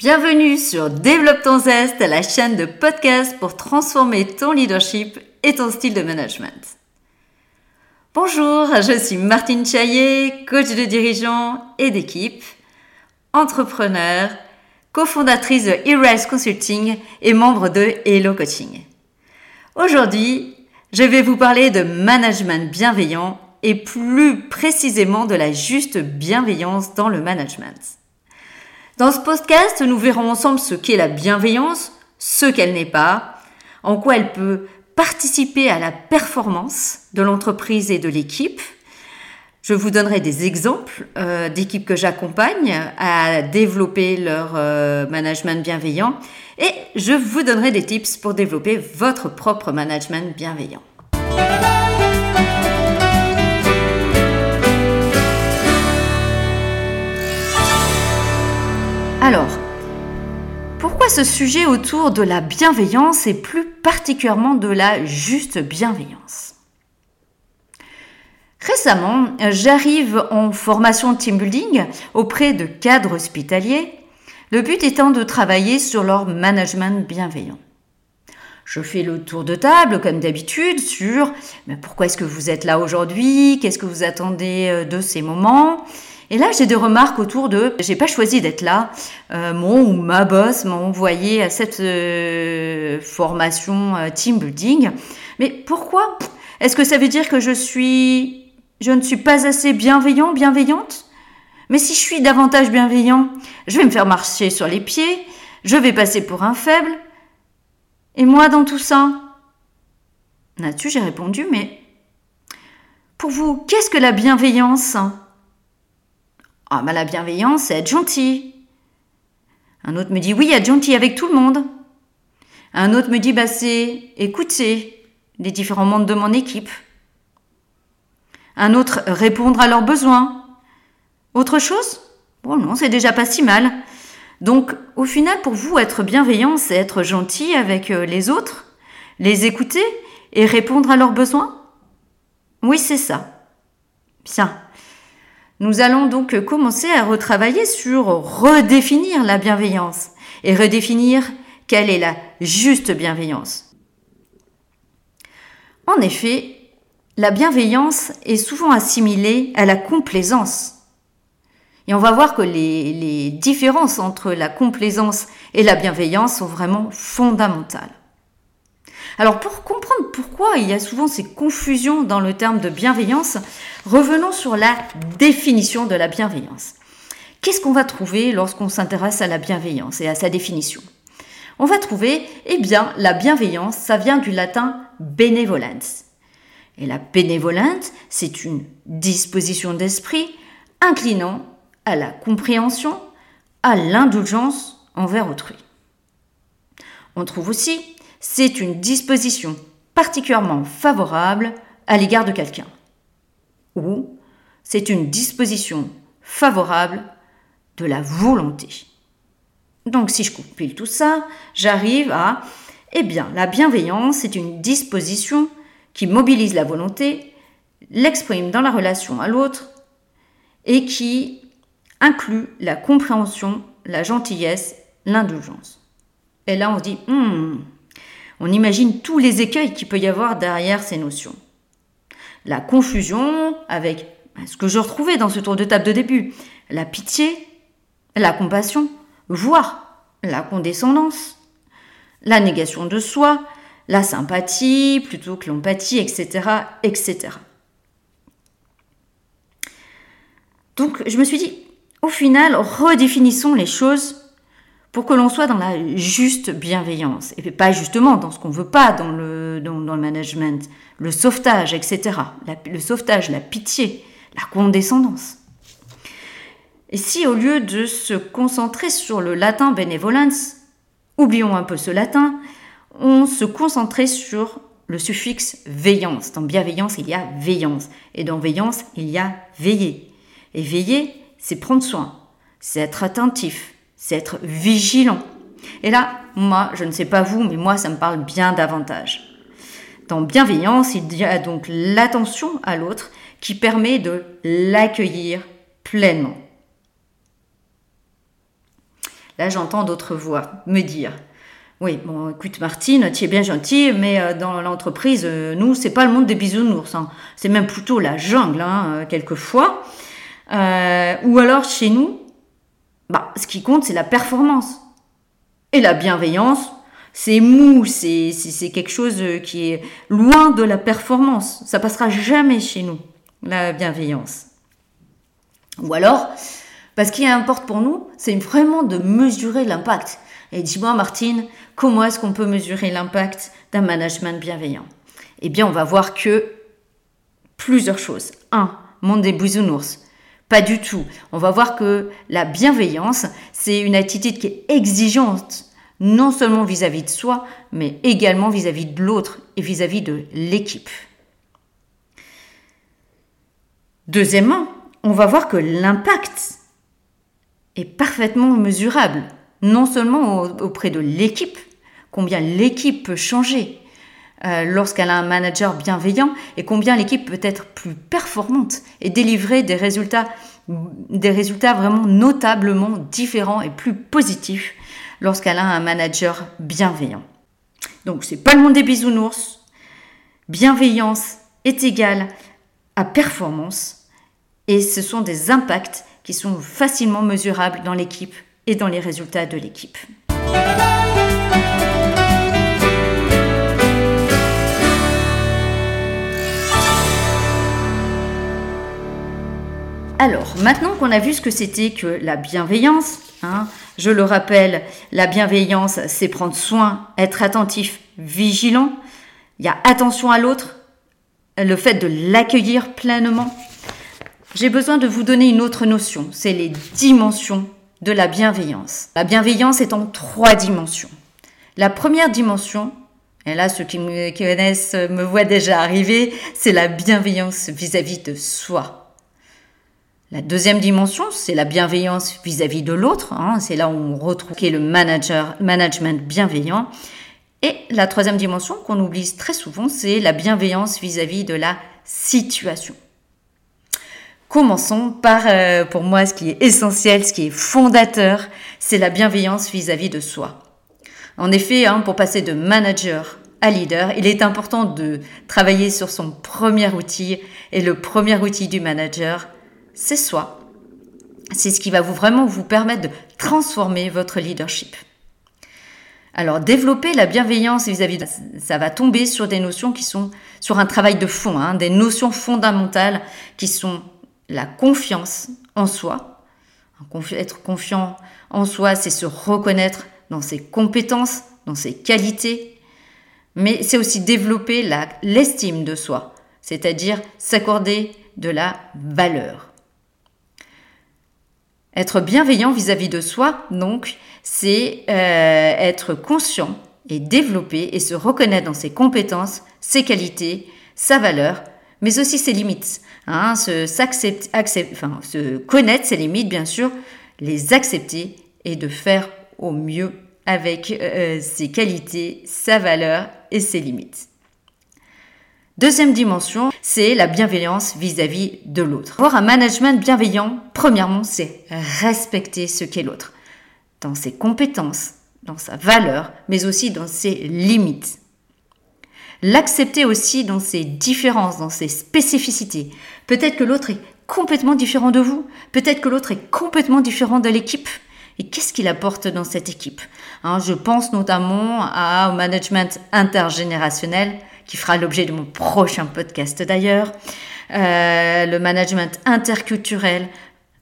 Bienvenue sur Développe ton zeste, la chaîne de podcast pour transformer ton leadership et ton style de management. Bonjour, je suis Martine Chaillet, coach de dirigeants et d'équipe, entrepreneur, cofondatrice de Erise Consulting et membre de Hello Coaching. Aujourd'hui, je vais vous parler de management bienveillant et plus précisément de la juste bienveillance dans le management. Dans ce podcast, nous verrons ensemble ce qu'est la bienveillance, ce qu'elle n'est pas, en quoi elle peut participer à la performance de l'entreprise et de l'équipe. Je vous donnerai des exemples euh, d'équipes que j'accompagne à développer leur euh, management bienveillant et je vous donnerai des tips pour développer votre propre management bienveillant. Alors, pourquoi ce sujet autour de la bienveillance et plus particulièrement de la juste bienveillance? Récemment, j'arrive en formation team building auprès de cadres hospitaliers, le but étant de travailler sur leur management bienveillant. Je fais le tour de table, comme d'habitude, sur pourquoi est-ce que vous êtes là aujourd'hui, qu'est-ce que vous attendez euh, de ces moments, et là, j'ai des remarques autour de j'ai pas choisi d'être là. Euh, mon ou ma boss m'a envoyé à cette euh, formation euh, team building. Mais pourquoi? Est-ce que ça veut dire que je suis je ne suis pas assez bienveillant, bienveillante? Mais si je suis davantage bienveillant, je vais me faire marcher sur les pieds, je vais passer pour un faible. Et moi dans tout ça? Là-dessus, j'ai répondu mais pour vous, qu'est-ce que la bienveillance? Ah, bah, la bienveillance, c'est être gentil. Un autre me dit, oui, être gentil avec tout le monde. Un autre me dit, bah, c'est écouter les différents membres de mon équipe. Un autre, répondre à leurs besoins. Autre chose? Bon, non, c'est déjà pas si mal. Donc, au final, pour vous, être bienveillant, c'est être gentil avec euh, les autres, les écouter et répondre à leurs besoins? Oui, c'est ça. Bien. Nous allons donc commencer à retravailler sur redéfinir la bienveillance et redéfinir quelle est la juste bienveillance? En effet, la bienveillance est souvent assimilée à la complaisance. Et on va voir que les, différences entre la complaisance et la bienveillance sont vraiment fondamentales. Alors pour comprendre pourquoi il y a souvent ces confusions dans le terme de bienveillance, revenons sur la définition de la bienveillance. Qu'est-ce qu'on va trouver lorsqu'on s'intéresse à la bienveillance et à sa définition? On va trouver, eh bien, la bienveillance, ça vient du latin benevolence. Et la bénévolence, c'est une disposition d'esprit inclinant à la compréhension, à l'indulgence envers autrui. On trouve aussi c'est une disposition particulièrement favorable à l'égard de quelqu'un. Ou c'est une disposition favorable de la volonté. Donc si je compile tout ça, j'arrive à, eh bien, la bienveillance est une disposition qui mobilise la volonté, l'exprime dans la relation à l'autre et qui inclut la compréhension, la gentillesse, l'indulgence. Et là, on dit, hmm, on imagine tous les écueils qu'il peut y avoir derrière ces notions. La confusion avec ce que je retrouvais dans ce tour de table de début, la pitié, la compassion, voire la condescendance, la négation de soi, la sympathie plutôt que l'empathie, etc., etc. Donc je me suis dit, au final, redéfinissons les choses pour que l'on soit dans la juste bienveillance, et pas justement dans ce qu'on veut pas dans le, dans, le management, le sauvetage, etc. le sauvetage, la pitié, la condescendance. Et si au lieu de se concentrer sur le latin benevolence, oublions un peu ce latin, on se concentrait sur le suffixe veillance. Dans bienveillance, il y a veillance. Et dans veillance, il y a veiller. Et veiller, c'est prendre soin, c'est être attentif, c'est être vigilant. Et là, moi, je ne sais pas vous, mais moi, ça me parle bien davantage. Dans bienveillance, il y a donc l'attention à l'autre qui permet de l'accueillir pleinement. Là, j'entends d'autres voix me dire oui, bon, écoute Martine, tu es bien gentille, mais euh, dans l'entreprise, euh, nous, c'est pas le monde des bisounours. Hein. C'est même plutôt la jungle, hein, euh, quelquefois. ou alors, chez nous, bah, ce qui compte, c'est la performance. Et la bienveillance, c'est mou, c'est quelque chose qui est loin de la performance. Ça passera jamais chez nous, la bienveillance. Ou alors, parce ce qui importe pour nous, c'est vraiment de mesurer l'impact. Et dis-moi, Martine, comment est-ce qu'on peut mesurer l'impact d'un management bienveillant? Eh bien, on va voir que plusieurs choses. Un, monde des. Pas du tout. On va voir que la bienveillance, c'est une attitude qui est exigeante, non seulement vis-à-vis de soi, mais également vis-à-vis de l'autre et vis-à-vis de l'équipe. Deuxièmement, on va voir que l'impact est parfaitement mesurable non seulement auprès de l'équipe, combien l'équipe peut changer euh, lorsqu'elle a un manager bienveillant et combien l'équipe peut être plus performante et délivrer des résultats, des résultats vraiment notablement différents et plus positifs lorsqu'elle a un manager bienveillant. Donc c'est pas le monde des bisounours. Bienveillance est égale à performance et ce sont des impacts qui sont facilement mesurables dans l'équipe et dans les résultats de l'équipe. Alors, maintenant qu'on a vu ce que c'était que la bienveillance, hein, je le rappelle, la bienveillance, c'est prendre soin, être attentif, vigilant. Il y a attention à l'autre, le fait de l'accueillir pleinement. J'ai besoin de vous donner une autre notion, c'est les dimensions de la bienveillance. La bienveillance est en trois dimensions. La première dimension, et là ceux qui me connaissent me voient déjà arriver, c'est la bienveillance vis-à-vis de soi. La deuxième dimension, c'est la bienveillance vis-à-vis de l'autre. Hein. c'est là où on retrouve le manager, management bienveillant. Et la troisième dimension qu'on oublie très souvent, c'est la bienveillance vis à -vis de la situation. Commençons par, euh, pour moi, ce qui est essentiel, ce qui est fondateur, c'est la bienveillance vis-à-vis de soi. En effet, hein, pour passer de manager à leader, il est important de travailler sur son premier outil. Et le premier outil du manager, c'est soi. C'est ce qui va vous vraiment vous permettre de transformer votre leadership. Alors, développer la bienveillance vis-à-vis de ça va tomber sur des notions qui sont sur un travail de fond, hein, des notions fondamentales qui sont la confiance en soi. Être confiant en soi, c'est se reconnaître dans ses compétences, dans ses qualités, mais c'est aussi développer l'estime de soi, c'est-à-dire s'accorder de la valeur. Être bienveillant vis-à-vis de soi, donc, c'est euh, être conscient et développer et se reconnaître dans ses compétences, ses qualités, sa valeur, mais aussi ses limites. Hein, se, connaître ses limites, bien sûr, les accepter et de faire au mieux avec euh, ses qualités, sa valeur et ses limites. Deuxième dimension, c'est la bienveillance vis-à-vis de l'autre. Avoir un management bienveillant, premièrement, c'est respecter ce qu'est l'autre, dans ses compétences, dans sa valeur, mais aussi dans ses limites. L'accepter aussi dans ses différences, dans ses spécificités. Peut-être que l'autre est complètement différent de vous. Peut-être que l'autre est complètement différent de l'équipe. Et qu'est-ce qu'il apporte dans cette équipe? Hein, Je pense notamment au management intergénérationnel, qui fera l'objet de mon prochain podcast d'ailleurs. Euh, le management interculturel.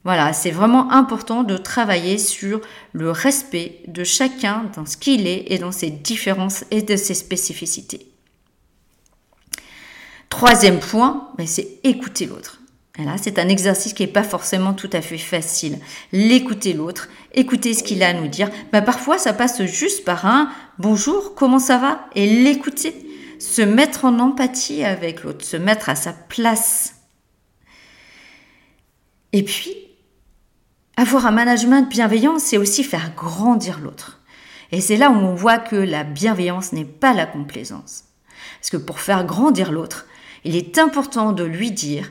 Voilà, c'est vraiment important de travailler sur le respect de chacun dans ce qu'il est et dans ses différences et de ses spécificités. Troisième point, c'est écouter l'autre. Là, c'est un exercice qui n'est pas forcément tout à fait facile. L'écouter l'autre, écouter ce qu'il a à nous dire. Bah, parfois, ça passe juste par un bonjour, comment ça va? Et l'écouter, se mettre en empathie avec l'autre, se mettre à sa place. Et puis, avoir un management bienveillant, c'est aussi faire grandir l'autre. Et c'est là où on voit que la bienveillance n'est pas la complaisance. Parce que pour faire grandir l'autre, il est important de lui dire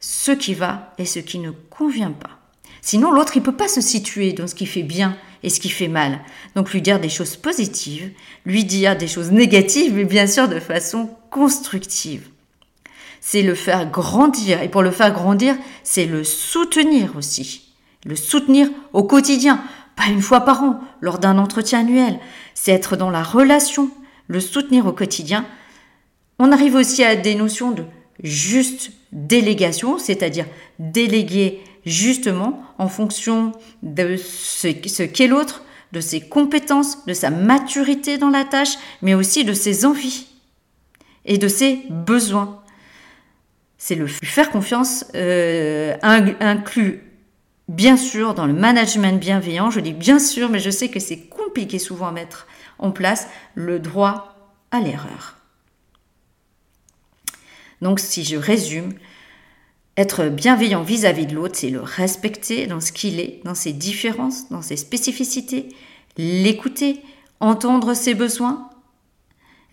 ce qui va et ce qui ne convient pas. Sinon, l'autre, il ne peut pas se situer dans ce qui fait bien et ce qui fait mal. Donc lui dire des choses positives, lui dire des choses négatives, mais bien sûr de façon constructive. C'est le faire grandir. Et pour le faire grandir, c'est le soutenir aussi. Le soutenir au quotidien, pas une fois par an, lors d'un entretien annuel. C'est être dans la relation, le soutenir au quotidien. On arrive aussi à des notions de juste délégation, c'est-à-dire déléguer justement en fonction de ce, qu'est l'autre, de ses compétences, de sa maturité dans la tâche, mais aussi de ses envies et de ses besoins. C'est le faire confiance euh, inclut bien sûr dans le management bienveillant, je dis bien sûr, mais je sais que c'est compliqué souvent à mettre en place, le droit à l'erreur. Donc si je résume, être bienveillant vis-à-vis de l'autre, c'est le respecter dans ce qu'il est, dans ses différences, dans ses spécificités, l'écouter, entendre ses besoins,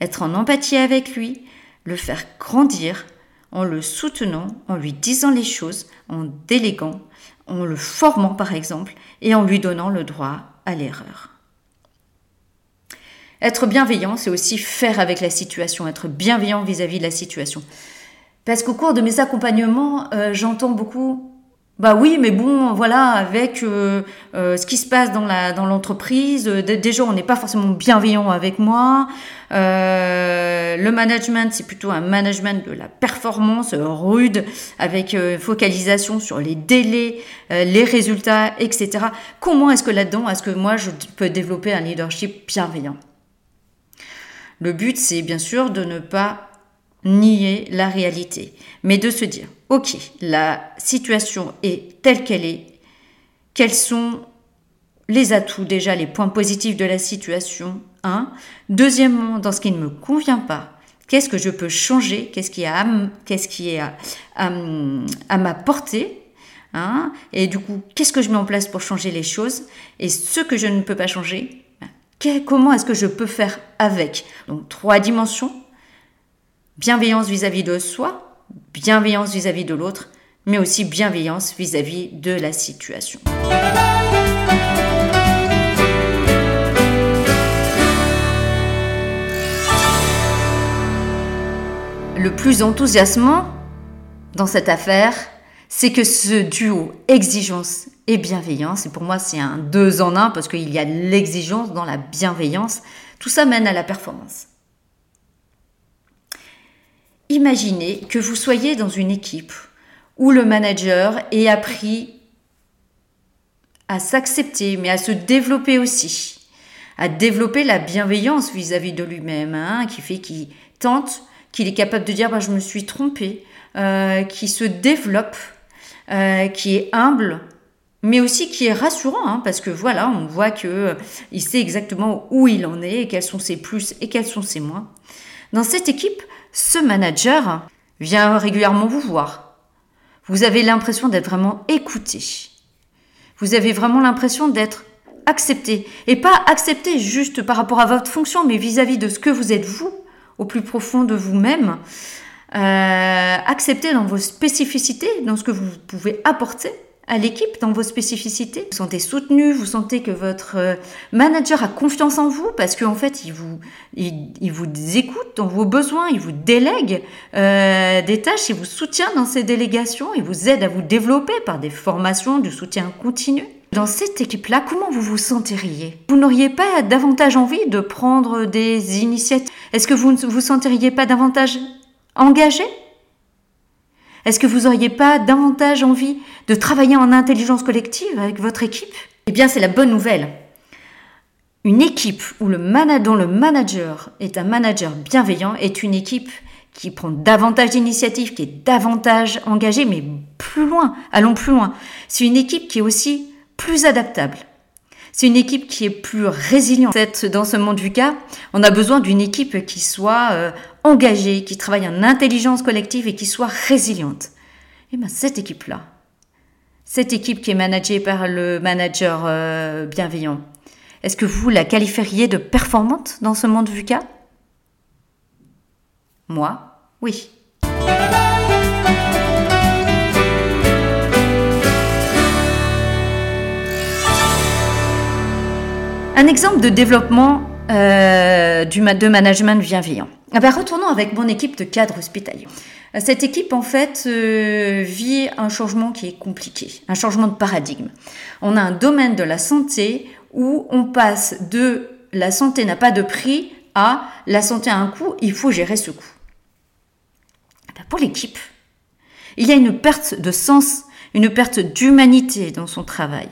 être en empathie avec lui, le faire grandir en le soutenant, en lui disant les choses, en déléguant, en le formant par exemple, et en lui donnant le droit à l'erreur. Être bienveillant, c'est aussi faire avec la situation, être bienveillant vis-à-vis de la situation. Parce qu'au cours de mes accompagnements, euh, j'entends beaucoup bah oui, mais bon, voilà, avec euh, euh, ce qui se passe dans la dans l'entreprise, déjà on n'est pas forcément bienveillant avec moi. le management, c'est plutôt un management de la performance rude, avec focalisation sur les délais, les résultats, etc. Comment est-ce que là-dedans, est-ce que moi je peux développer un leadership bienveillant? Le but, c'est bien sûr de ne pas nier la réalité, mais de se dire, ok, la situation est telle qu'elle est, quels sont les atouts, déjà les points positifs de la situation, un. Deuxièmement, dans ce qui ne me convient pas, qu'est-ce que je peux changer, qu'est-ce qui, a, qu'est-ce qui est à, à, ma portée, hein et du coup, qu'est-ce que je mets en place pour changer les choses, et ce que je ne peux pas changer, comment est-ce que je peux faire avec? Donc trois dimensions, Bienveillance vis-à-vis de soi, bienveillance vis-à-vis de l'autre, mais aussi bienveillance vis-à-vis de la situation. Le plus enthousiasmant dans cette affaire, c'est que ce duo exigence et bienveillance, et pour moi c'est un deux en un parce qu'il y a l'exigence dans la bienveillance, tout ça mène à la performance. Imaginez que vous soyez dans une équipe où le manager ait appris à s'accepter, mais à se développer aussi, à développer la bienveillance vis-à-vis de lui-même, hein, qui fait qu'il tente, qu'il est capable de dire bah, je me suis trompé, euh, qui se développe, euh, qui est humble, mais aussi qui est rassurant, hein, parce que voilà, on voit que euh, il sait exactement où il en est, quels sont ses plus et quels sont ses moins. Dans cette équipe, ce manager vient régulièrement vous voir. Vous avez l'impression d'être vraiment écouté. Vous avez vraiment l'impression d'être accepté. Et pas accepté juste par rapport à votre fonction, mais vis-à-vis de ce que vous êtes vous, au plus profond de vous-même. Euh, accepté dans vos spécificités, dans ce que vous pouvez apporter à l'équipe dans vos spécificités. Vous sentez soutenu, vous sentez que votre euh, manager a confiance en vous parce qu'en fait, il vous, il, vous écoute dans vos besoins, il vous délègue euh, des tâches, il vous soutient dans ces délégations, il vous aide à vous développer par des formations, du soutien continu. Dans cette équipe-là, comment vous vous sentiriez? Vous n'auriez pas davantage envie de prendre des initiatives? Est-ce que vous ne vous sentiriez pas davantage engagé? Est-ce que vous n'auriez pas davantage envie de travailler en intelligence collective avec votre équipe? Eh bien, c'est la bonne nouvelle. Une équipe où le dont le manager est un manager bienveillant est une équipe qui prend davantage d'initiatives, qui est davantage engagée, mais plus loin, allons plus loin. C'est une équipe qui est aussi plus adaptable. C'est une équipe qui est plus résiliente. Dans ce monde VUCA, on a besoin d'une équipe qui soit euh, engagée, qui travaille en intelligence collective et qui soit résiliente. Et bien cette équipe-là, cette équipe qui est managée par le manager euh, bienveillant, est-ce que vous la qualifieriez de performante dans ce monde VUCA? Moi, oui. Un exemple de développement euh, du, de management bienveillant. Ah ben, retournons avec mon équipe de cadres hospitaliers. Cette équipe, en fait, euh, vit un changement qui est compliqué, un changement de paradigme. On a un domaine de la santé où on passe de la santé n'a pas de prix à la santé a un coût, il faut gérer ce coût. Ben, pour l'équipe, il y a une perte de sens, une perte d'humanité dans son travail.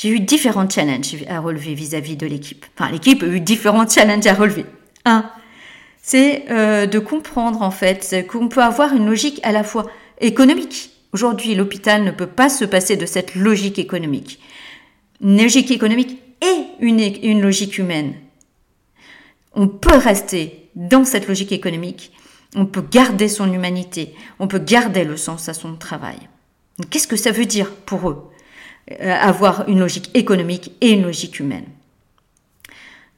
J'ai eu différents challenges à relever vis-à-vis de l'équipe. Enfin, l'équipe a eu différents challenges à relever. Un, c'est euh, de comprendre en fait qu'on peut avoir une logique à la fois économique. Aujourd'hui, l'hôpital ne peut pas se passer de cette logique économique. Une logique économique et une, une logique humaine. On peut rester dans cette logique économique, on peut garder son humanité, on peut garder le sens à son travail. Qu'est-ce que ça veut dire pour eux? Avoir une logique économique et une logique humaine.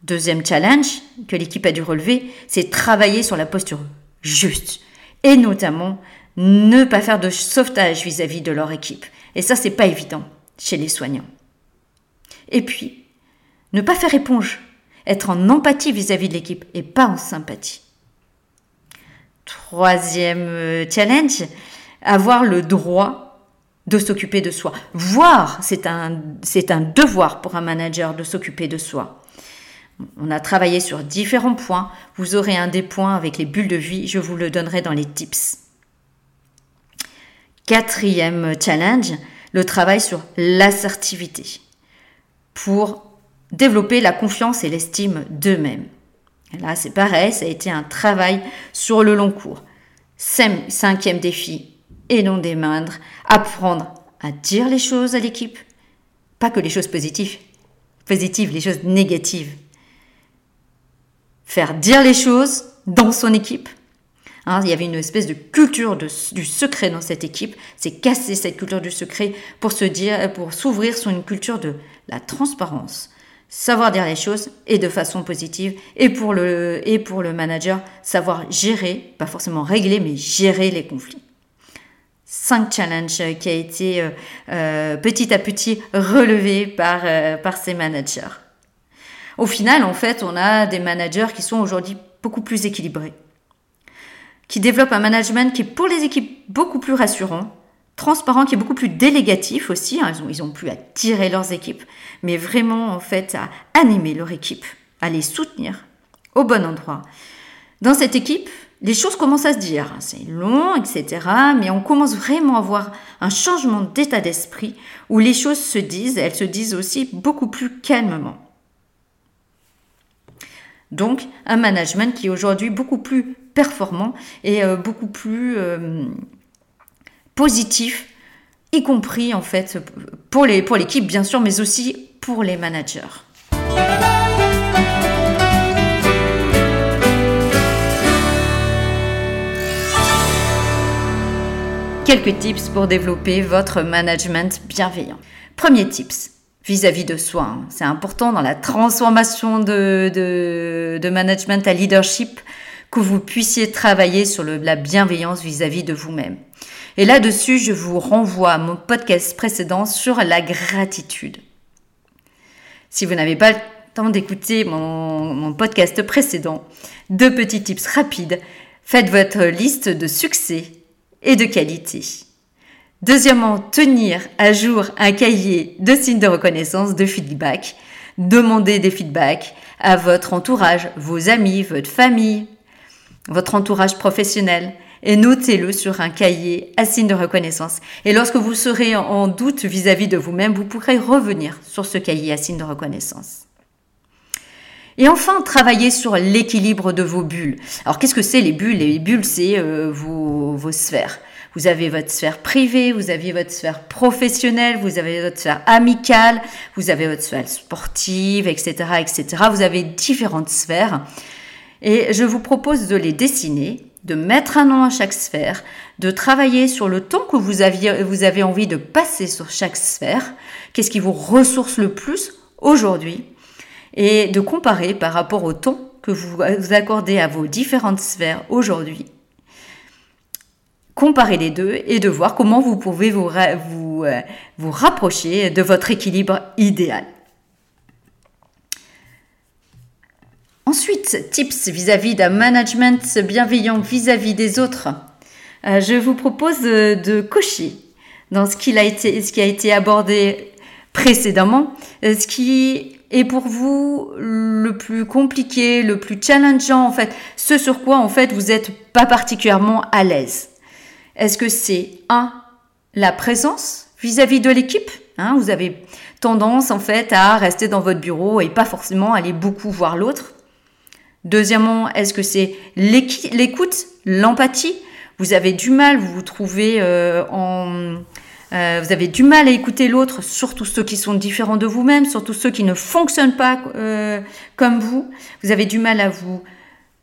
Deuxième challenge que l'équipe a dû relever, c'est travailler sur la posture juste et notamment ne pas faire de sauvetage vis-à-vis de leur équipe. Et ça, c'est pas évident chez les soignants. Et puis, ne pas faire éponge, être en empathie vis-à-vis de l'équipe et pas en sympathie. Troisième euh, challenge, avoir le droit de s'occuper de soi. Voir, c'est un, c'est un devoir pour un manager de s'occuper de soi. On a travaillé sur différents points. Vous aurez un des points avec les bulles de vie. Je vous le donnerai dans les tips. Quatrième challenge, le travail sur l'assertivité pour développer la confiance et l'estime d'eux-mêmes. Là, c'est pareil, ça a été un travail sur le long cours. Cinquième défi, et non des moindres, apprendre à dire les choses à l'équipe. Pas que les choses positives, positives, les choses négatives faire dire les choses dans son équipe. Hein, il y avait une espèce de culture du secret dans cette équipe. C'est casser cette culture du secret pour se dire, pour s'ouvrir sur une culture de la transparence, savoir dire les choses et de façon positive. Et pour le, et pour le manager, savoir gérer, pas forcément régler, mais gérer les conflits. Cinq challenges qui a été euh, euh, petit à petit relevé par, euh, par ces managers. Au final, en fait, on a des managers qui sont aujourd'hui beaucoup plus équilibrés, qui développent un management qui est pour les équipes beaucoup plus rassurant, transparent, qui est beaucoup plus délégatif aussi. Hein. Ils, ont, ils ont plus à tirer leurs équipes, mais vraiment en fait à animer leur équipe, à les soutenir au bon endroit. Dans cette équipe, les choses commencent à se dire. C'est long, etc. Mais on commence vraiment à avoir un changement d'état d'esprit où les choses se disent, elles se disent aussi beaucoup plus calmement. Donc un management qui est aujourd'hui beaucoup plus performant et euh, beaucoup plus euh, positif, y compris en fait pour l'équipe pour bien sûr, mais aussi pour les managers. Quelques tips pour développer votre management bienveillant. Premier tips, vis-à-vis de soi. Hein. C'est important dans la transformation de, de, management à leadership que vous puissiez travailler sur la bienveillance vis-à-vis de vous-même. Et là-dessus, je vous renvoie à mon podcast précédent sur la gratitude. Si vous n'avez pas le temps d'écouter mon, mon podcast précédent, deux petits tips rapides. Faites votre liste de succès et de qualité. Deuxièmement, tenir à jour un cahier de signes de reconnaissance, de feedback. Demandez des feedbacks à votre entourage, vos amis, votre famille, votre entourage professionnel et notez-le sur un cahier à signes de reconnaissance. Et lorsque vous serez en doute vis-à-vis de vous-même, vous pourrez revenir sur ce cahier à signes de reconnaissance. Et enfin, travailler sur l'équilibre de vos bulles. Alors, qu'est-ce que c'est les bulles? Les bulles, c'est euh, vos, vos sphères. Vous avez votre sphère privée, vous avez votre sphère professionnelle, vous avez votre sphère amicale, vous avez votre sphère sportive, etc., etc. Vous avez différentes sphères. Et je vous propose de les dessiner, de mettre un nom à chaque sphère, de travailler sur le temps que vous, aviez, vous avez envie de passer sur chaque sphère, qu'est-ce qui vous ressource le plus aujourd'hui, et de comparer par rapport au temps que vous accordez à vos différentes sphères aujourd'hui comparer les deux et de voir comment vous pouvez vous, vous, euh, vous rapprocher de votre équilibre idéal. Ensuite, tips vis-à-vis d'un management bienveillant vis-à-vis des autres. Euh, je vous propose de, cocher dans ce, a été, ce qui a été abordé précédemment, euh, ce qui est pour vous le plus compliqué, le plus challengeant en fait, ce sur quoi en fait vous n'êtes pas particulièrement à l'aise. Est-ce que c'est un la présence vis-à-vis de l'équipe hein, Vous avez tendance en fait à rester dans votre bureau et pas forcément aller beaucoup voir l'autre? Deuxièmement, est-ce que c'est l'écoute, l'empathie? Vous avez du mal, vous vous trouvez euh, en... Euh, vous avez du mal à écouter l'autre, surtout ceux qui sont différents de vous-même, surtout ceux qui ne fonctionnent pas euh, comme vous. Vous avez du mal à vous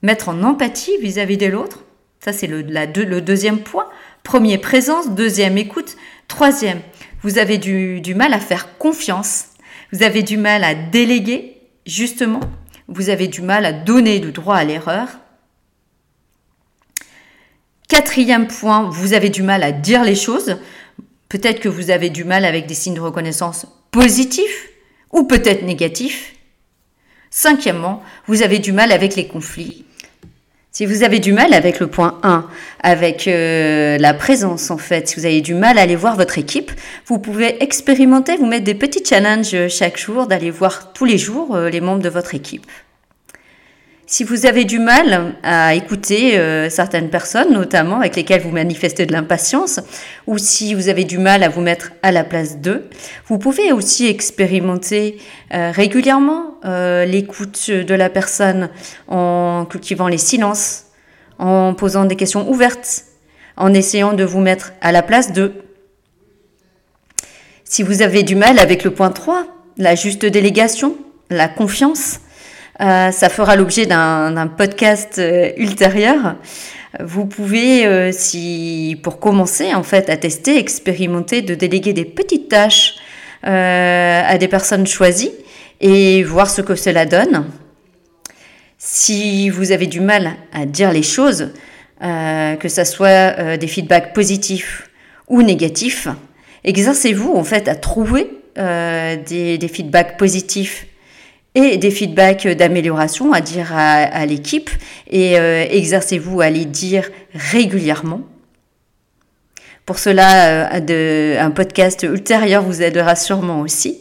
mettre en empathie vis-à-vis de l'autre. Ça, c'est le, le, deuxième point. Premier, présence. Deuxième, écoute. Troisième, vous avez du, du mal à faire confiance. Vous avez du mal à déléguer, justement vous avez du mal à donner du droit à l'erreur. Quatrième point, vous avez du mal à dire les choses. Peut-être que vous avez du mal avec des signes de reconnaissance positifs ou peut-être négatifs. Cinquièmement, vous avez du mal avec les conflits. Si vous avez du mal avec le point 1, avec euh, la présence en fait, si vous avez du mal à aller voir votre équipe, vous pouvez expérimenter, vous mettre des petits challenges chaque jour, d'aller voir tous les jours euh, les membres de votre équipe. Si vous avez du mal à écouter euh, certaines personnes, notamment avec lesquelles vous manifestez de l'impatience, ou si vous avez du mal à vous mettre à la place d'eux, vous pouvez aussi expérimenter euh, régulièrement euh, l'écoute de la personne en cultivant les silences, en posant des questions ouvertes, en essayant de vous mettre à la place d'eux. Si vous avez du mal avec le point 3, la juste délégation, la confiance, euh, ça fera l'objet d'un podcast euh, ultérieur. Vous pouvez, euh, si pour commencer en fait à tester, expérimenter, de déléguer des petites tâches à des personnes choisies et voir ce que cela donne. Si vous avez du mal à dire les choses, que ce soit des feedbacks positifs ou négatifs, exercez-vous en fait à trouver des, des feedbacks positifs et des feedbacks d'amélioration à dire à, l'équipe et euh, exercez-vous à les dire régulièrement. Pour cela, euh, un podcast ultérieur vous aidera sûrement aussi.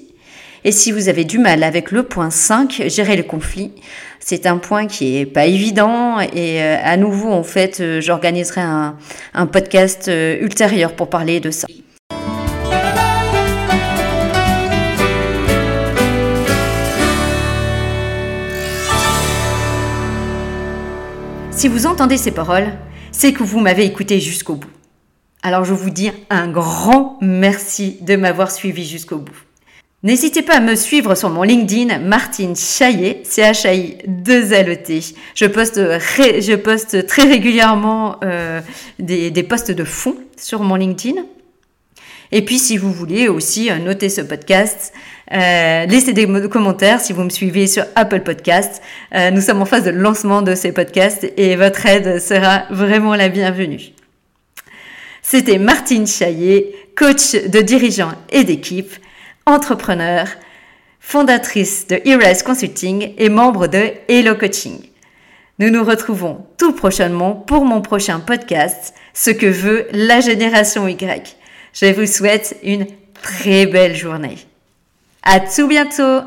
Et si vous avez du mal avec le point 5, gérer le conflit, c'est un point qui est pas évident et euh, à nouveau en fait j'organiserai un, un podcast ultérieur pour parler de ça. Si vous entendez ces paroles, c'est que vous m'avez écouté jusqu'au bout. Alors je vous dis un grand merci de m'avoir suivi jusqu'au bout. N'hésitez pas à me suivre sur mon LinkedIn Martine Chaillet, c h i 2 l e t Je poste, je poste très régulièrement euh, des, des posts de fond sur mon LinkedIn. Et puis si vous voulez aussi euh, noter ce podcast, euh, laissez des commentaires si vous me suivez sur Apple Podcasts. Euh, nous sommes en phase de lancement de ces podcasts et votre aide sera vraiment la bienvenue. C'était Martine Chaillet, coach de dirigeants et d'équipe, entrepreneur, fondatrice de Heroes Consulting et membre de Hello Coaching. Nous nous retrouvons tout prochainement pour mon prochain podcast, Ce que veut la génération Y. Je vous souhaite une très belle journée. À tout bientôt